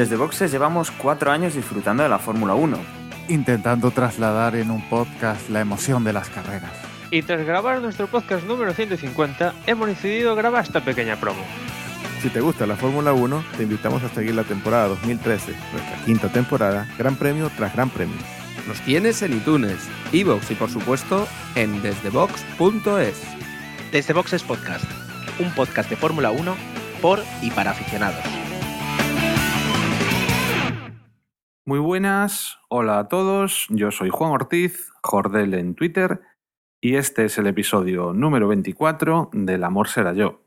Desde Boxes llevamos cuatro años disfrutando de la Fórmula 1. Intentando trasladar en un podcast la emoción de las carreras. Y tras grabar nuestro podcast número 150, hemos decidido grabar esta pequeña promo. Si te gusta la Fórmula 1, te invitamos a seguir la temporada 2013, nuestra quinta temporada, Gran Premio tras Gran Premio. Nos tienes en iTunes, iVoox y por supuesto en desdebox.es. Desde Boxes Podcast, un podcast de Fórmula 1 por y para aficionados. Muy buenas, hola a todos, yo soy Juan Ortiz, Jordel en Twitter, y este es el episodio número 24 del Amor será yo.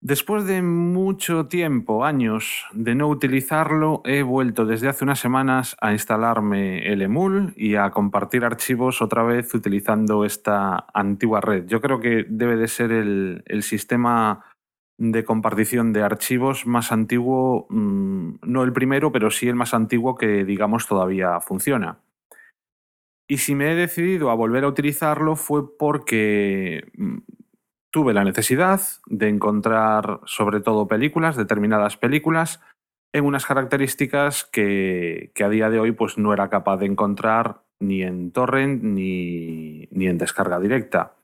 Después de mucho tiempo, años, de no utilizarlo, he vuelto desde hace unas semanas a instalarme el Emul y a compartir archivos otra vez utilizando esta antigua red. Yo creo que debe de ser el, el sistema de compartición de archivos más antiguo, mmm, no el primero, pero sí el más antiguo que digamos todavía funciona. Y si me he decidido a volver a utilizarlo fue porque tuve la necesidad de encontrar sobre todo películas, determinadas películas, en unas características que, que, a día de hoy pues, no era capaz de encontrar ni en torrent ni, ni en descarga directa.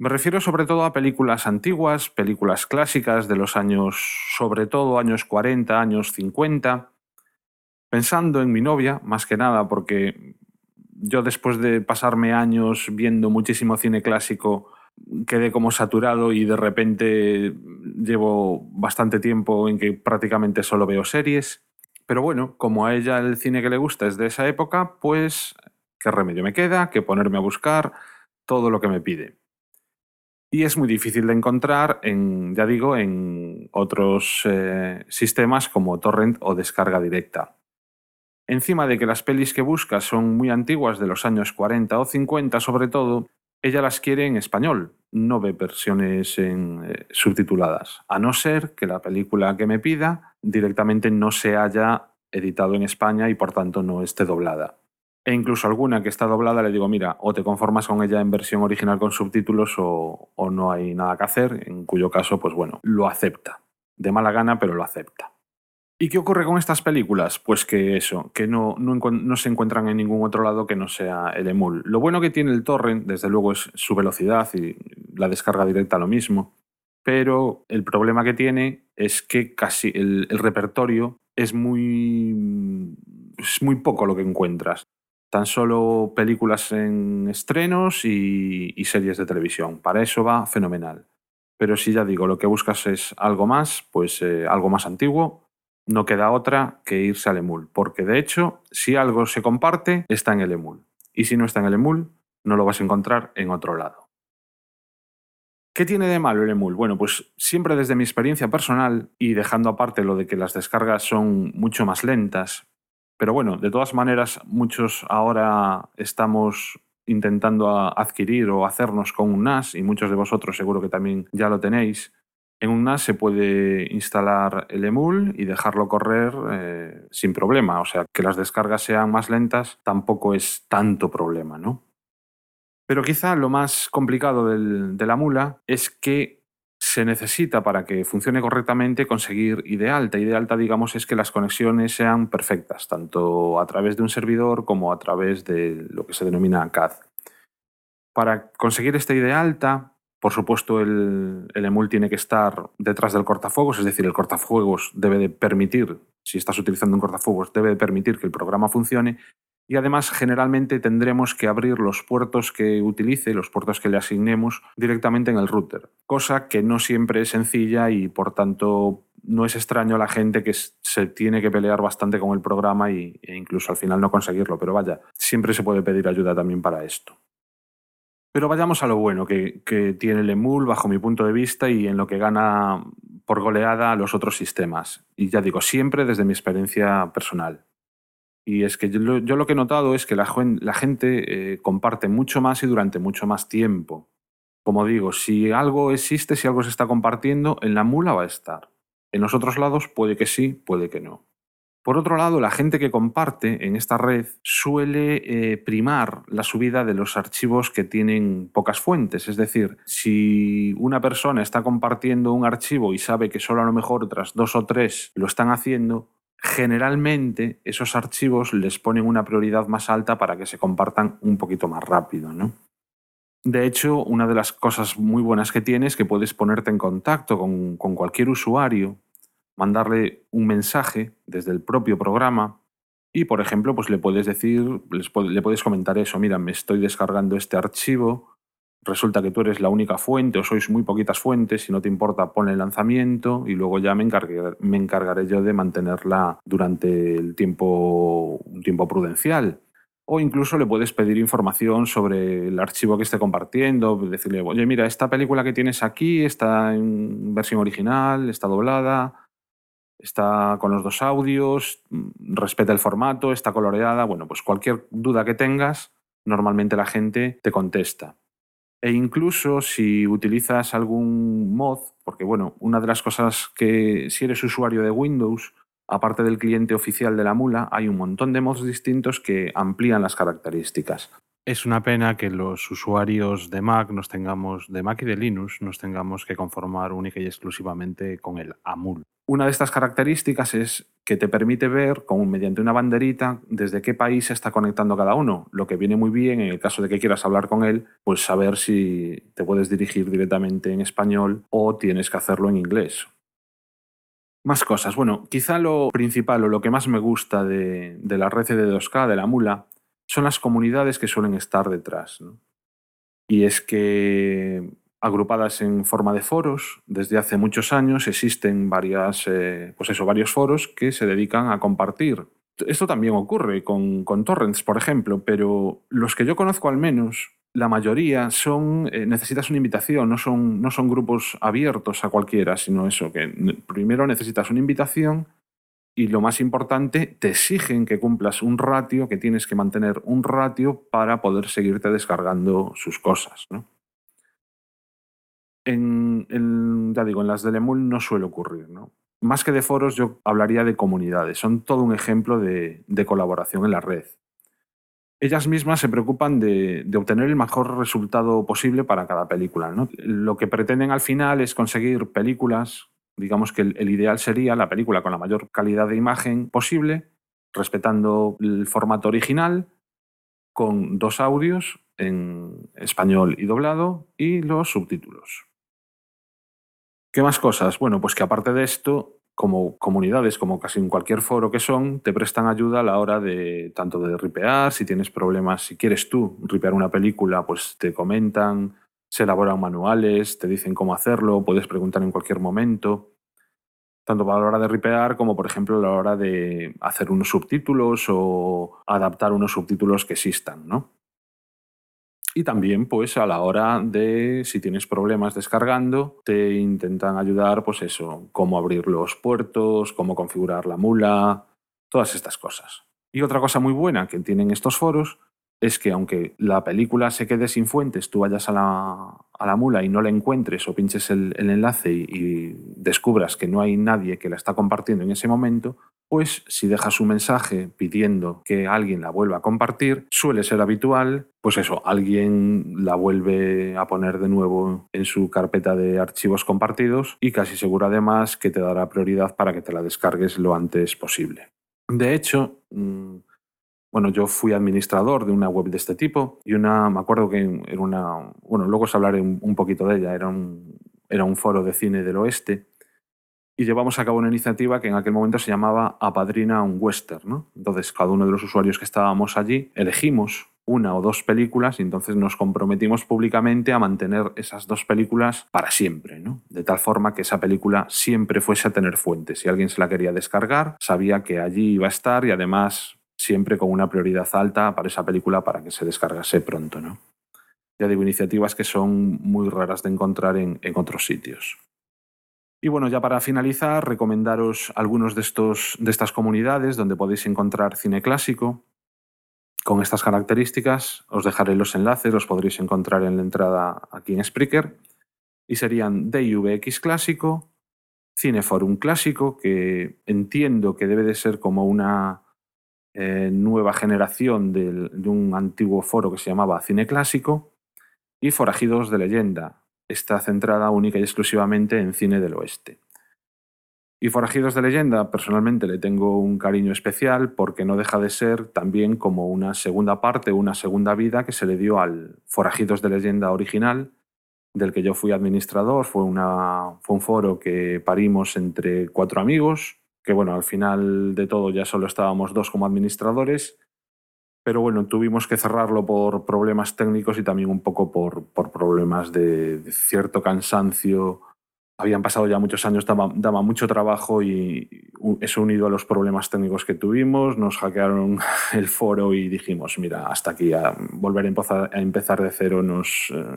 Me refiero sobre todo a películas antiguas, películas clásicas de los años, sobre todo años 40, años 50, pensando en mi novia, más que nada, porque yo después de pasarme años viendo muchísimo cine clásico, quedé como saturado y de repente llevo bastante tiempo en que prácticamente solo veo series. Pero bueno, como a ella el cine que le gusta es de esa época, pues qué remedio me queda que ponerme a buscar todo lo que me pide. Y es muy difícil de encontrar en, ya digo, en otros eh, sistemas como torrent o descarga directa. Encima de que las pelis que busca son muy antiguas, de los años 40 o 50 sobre todo, ella las quiere en español, no ve versiones en, eh, subtituladas, a no ser que la película que me pida directamente no se haya editado en España y por tanto no esté doblada. E incluso alguna que está doblada le digo, mira, o te conformas con ella en versión original con subtítulos o, o no hay nada que hacer, en cuyo caso, pues bueno, lo acepta. De mala gana, pero lo acepta. ¿Y qué ocurre con estas películas? Pues que eso, que no, no, no, se encuentran en ningún otro lado que no sea el emul. Lo bueno que tiene el torrent, desde luego, es su velocidad y la descarga directa lo mismo. Pero el problema que tiene es que casi el, el repertorio es muy, es muy poco lo que encuentras. Tan solo películas en estrenos y, series de televisión. Para eso va fenomenal. Pero si ya digo, lo que buscas es algo más, pues eh, algo más antiguo, no queda otra que irse al emul, porque de hecho, si algo se comparte, está en el emul. Y si no está en el emul, no lo vas a encontrar en otro lado. ¿Qué tiene de malo el emul? Bueno, pues siempre desde mi experiencia personal y dejando aparte lo de que las descargas son mucho más lentas, pero bueno, de todas maneras, muchos ahora estamos intentando adquirir o hacernos con un NAS y muchos de vosotros seguro que también ya lo tenéis. En un NAS se puede instalar el emul y dejarlo correr eh, sin problema. O sea, que las descargas sean más lentas tampoco es tanto problema, ¿no? Pero quizá lo más complicado del, de la mula es que se necesita para que funcione correctamente conseguir ID alta. ID alta, digamos, es que las conexiones sean perfectas, tanto a través de un servidor como a través de lo que se denomina CAD. Para conseguir esta ID alta, por supuesto, el, el, emul tiene que estar detrás del cortafuegos, es decir, el cortafuegos debe de permitir, si estás utilizando un cortafuegos, debe de permitir que el programa funcione. Y además, generalmente tendremos que abrir los puertos que utilice, los puertos que le asignemos, directamente en el router, cosa que no siempre es sencilla y por tanto no es extraño a la gente que se tiene que pelear bastante con el programa y, e incluso al final no conseguirlo. Pero vaya, siempre se puede pedir ayuda también para esto. Pero vayamos a lo bueno que, que, tiene el emul bajo mi punto de vista y en lo que gana por goleada a los otros sistemas. Y ya digo, siempre desde mi experiencia personal. Y es que yo lo, que he notado es que la, la gente eh, comparte mucho más y durante mucho más tiempo. Como digo, si algo existe, si algo se está compartiendo, en la mula va a estar. En los otros lados puede que sí, puede que no. Por otro lado, la gente que comparte en esta red suele eh, primar la subida de los archivos que tienen pocas fuentes. Es decir, si una persona está compartiendo un archivo y sabe que solo a lo mejor otras dos o tres lo están haciendo, generalmente esos archivos les ponen una prioridad más alta para que se compartan un poquito más rápido, ¿no? De hecho, una de las cosas muy buenas que tiene es que puedes ponerte en contacto con, con cualquier usuario, mandarle un mensaje desde el propio programa y, por ejemplo, pues le puedes decir, le puedes comentar eso, mira, me estoy descargando este archivo, resulta que tú eres la única fuente o sois muy poquitas fuentes, si no te importa, pon el lanzamiento y luego ya me encargaré, me encargaré yo de mantenerla durante el tiempo, un tiempo prudencial. O incluso le puedes pedir información sobre el archivo que esté compartiendo, decirle, oye, mira, esta película que tienes aquí está en versión original, está doblada, está con los dos audios, respeta el formato, está coloreada. Bueno, pues cualquier duda que tengas, normalmente la gente te contesta. E incluso si utilizas algún mod, porque bueno, una de las cosas que si eres usuario de Windows, aparte del cliente oficial de la mula, hay un montón de mods distintos que amplían las características. Es una pena que los usuarios de Mac nos tengamos, de Mac y de Linux, nos tengamos que conformar única y exclusivamente con el AMUL. Una de estas características es que te permite ver con, mediante una banderita desde qué país se está conectando cada uno, lo que viene muy bien en el caso de que quieras hablar con él, pues saber si te puedes dirigir directamente en español o tienes que hacerlo en inglés. Más cosas. Bueno, quizá lo principal o lo que más me gusta de, la red de 2K, de la mula, son las comunidades que suelen estar detrás. ¿no? Y es que agrupadas en forma de foros, desde hace muchos años existen varias, eh, pues eso, varios foros que se dedican a compartir. Esto también ocurre con, con torrents, por ejemplo, pero los que yo conozco al menos, la mayoría son, eh, necesitas una invitación, no son, no son grupos abiertos a cualquiera, sino eso, que primero necesitas una invitación y lo más importante, te exigen que cumplas un ratio, que tienes que mantener un ratio para poder seguirte descargando sus cosas. ¿no? En, ya digo, en las del Emul no suele ocurrir. ¿no? Más que de foros, yo hablaría de comunidades. Son todo un ejemplo de, de colaboración en la red. Ellas mismas se preocupan de, de obtener el mejor resultado posible para cada película. ¿no? Lo que pretenden al final es conseguir películas digamos que el, ideal sería la película con la mayor calidad de imagen posible, respetando el formato original, con dos audios en español y doblado y los subtítulos. ¿Qué más cosas? Bueno, pues que aparte de esto, como comunidades, como casi en cualquier foro que son, te prestan ayuda a la hora de tanto de ripear, si tienes problemas, si quieres tú ripear una película, pues te comentan, se elaboran manuales, te dicen cómo hacerlo, puedes preguntar en cualquier momento, tanto para la hora de ripear como, por ejemplo, a la hora de hacer unos subtítulos o adaptar unos subtítulos que existan, ¿no? Y también, pues, a la hora de, si tienes problemas descargando, te intentan ayudar, pues eso, cómo abrir los puertos, cómo configurar la mula, todas estas cosas. Y otra cosa muy buena que tienen estos foros es que aunque la película se quede sin fuentes, tú vayas a la, a la mula y no la encuentres o pinches el, el enlace y, descubras que no hay nadie que la está compartiendo en ese momento, pues si dejas un mensaje pidiendo que alguien la vuelva a compartir, suele ser habitual, pues eso, alguien la vuelve a poner de nuevo en su carpeta de archivos compartidos y casi seguro además que te dará prioridad para que te la descargues lo antes posible. De hecho, mmm, bueno, yo fui administrador de una web de este tipo y una, me acuerdo que era una, bueno, luego os hablaré un, poquito de ella, era un, era un foro de cine del oeste y llevamos a cabo una iniciativa que en aquel momento se llamaba Apadrina un Western, ¿no? Entonces, cada uno de los usuarios que estábamos allí elegimos una o dos películas y entonces nos comprometimos públicamente a mantener esas dos películas para siempre, ¿no? De tal forma que esa película siempre fuese a tener fuentes. Si alguien se la quería descargar, sabía que allí iba a estar y además siempre con una prioridad alta para esa película para que se descargase pronto. ¿no? Ya digo, iniciativas que son muy raras de encontrar en, otros sitios. Y bueno, ya para finalizar, recomendaros algunos de, estos, de estas comunidades donde podéis encontrar cine clásico. Con estas características os dejaré los enlaces, los podréis encontrar en la entrada aquí en Spreaker. Y serían DVX Clásico, Cineforum Clásico, que entiendo que debe de ser como una, eh, nueva generación de, un antiguo foro que se llamaba Cine Clásico y Forajidos de Leyenda. Está centrada única y exclusivamente en cine del oeste. Y Forajidos de Leyenda, personalmente le tengo un cariño especial porque no deja de ser también como una segunda parte, una segunda vida que se le dio al Forajidos de Leyenda original, del que yo fui administrador. Fue, una, fue un foro que parimos entre cuatro amigos, que bueno, al final de todo ya solo estábamos dos como administradores, pero bueno, tuvimos que cerrarlo por problemas técnicos y también un poco por, por problemas de, cierto cansancio. Habían pasado ya muchos años, daba, daba, mucho trabajo y eso unido a los problemas técnicos que tuvimos, nos hackearon el foro y dijimos, mira, hasta aquí, a volver a empezar, a empezar de cero nos, eh,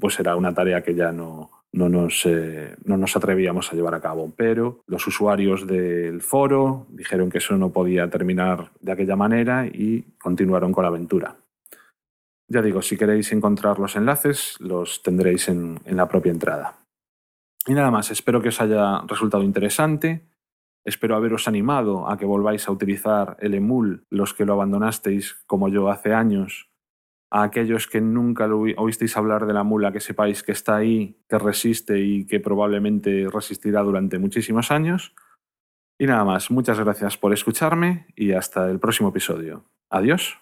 pues era una tarea que ya no, no, nos, eh, no nos atrevíamos a llevar a cabo. Pero los usuarios del foro dijeron que eso no podía terminar de aquella manera y continuaron con la aventura. Ya digo, si queréis encontrar los enlaces, los tendréis en, en la propia entrada. Y nada más, espero que os haya resultado interesante. Espero haberos animado a que volváis a utilizar el emul, los que lo abandonasteis como yo hace años. A aquellos que nunca lo oísteis hablar de la mula, que sepáis que está ahí, que resiste y que probablemente resistirá durante muchísimos años. Y nada más, muchas gracias por escucharme y hasta el próximo episodio. Adiós.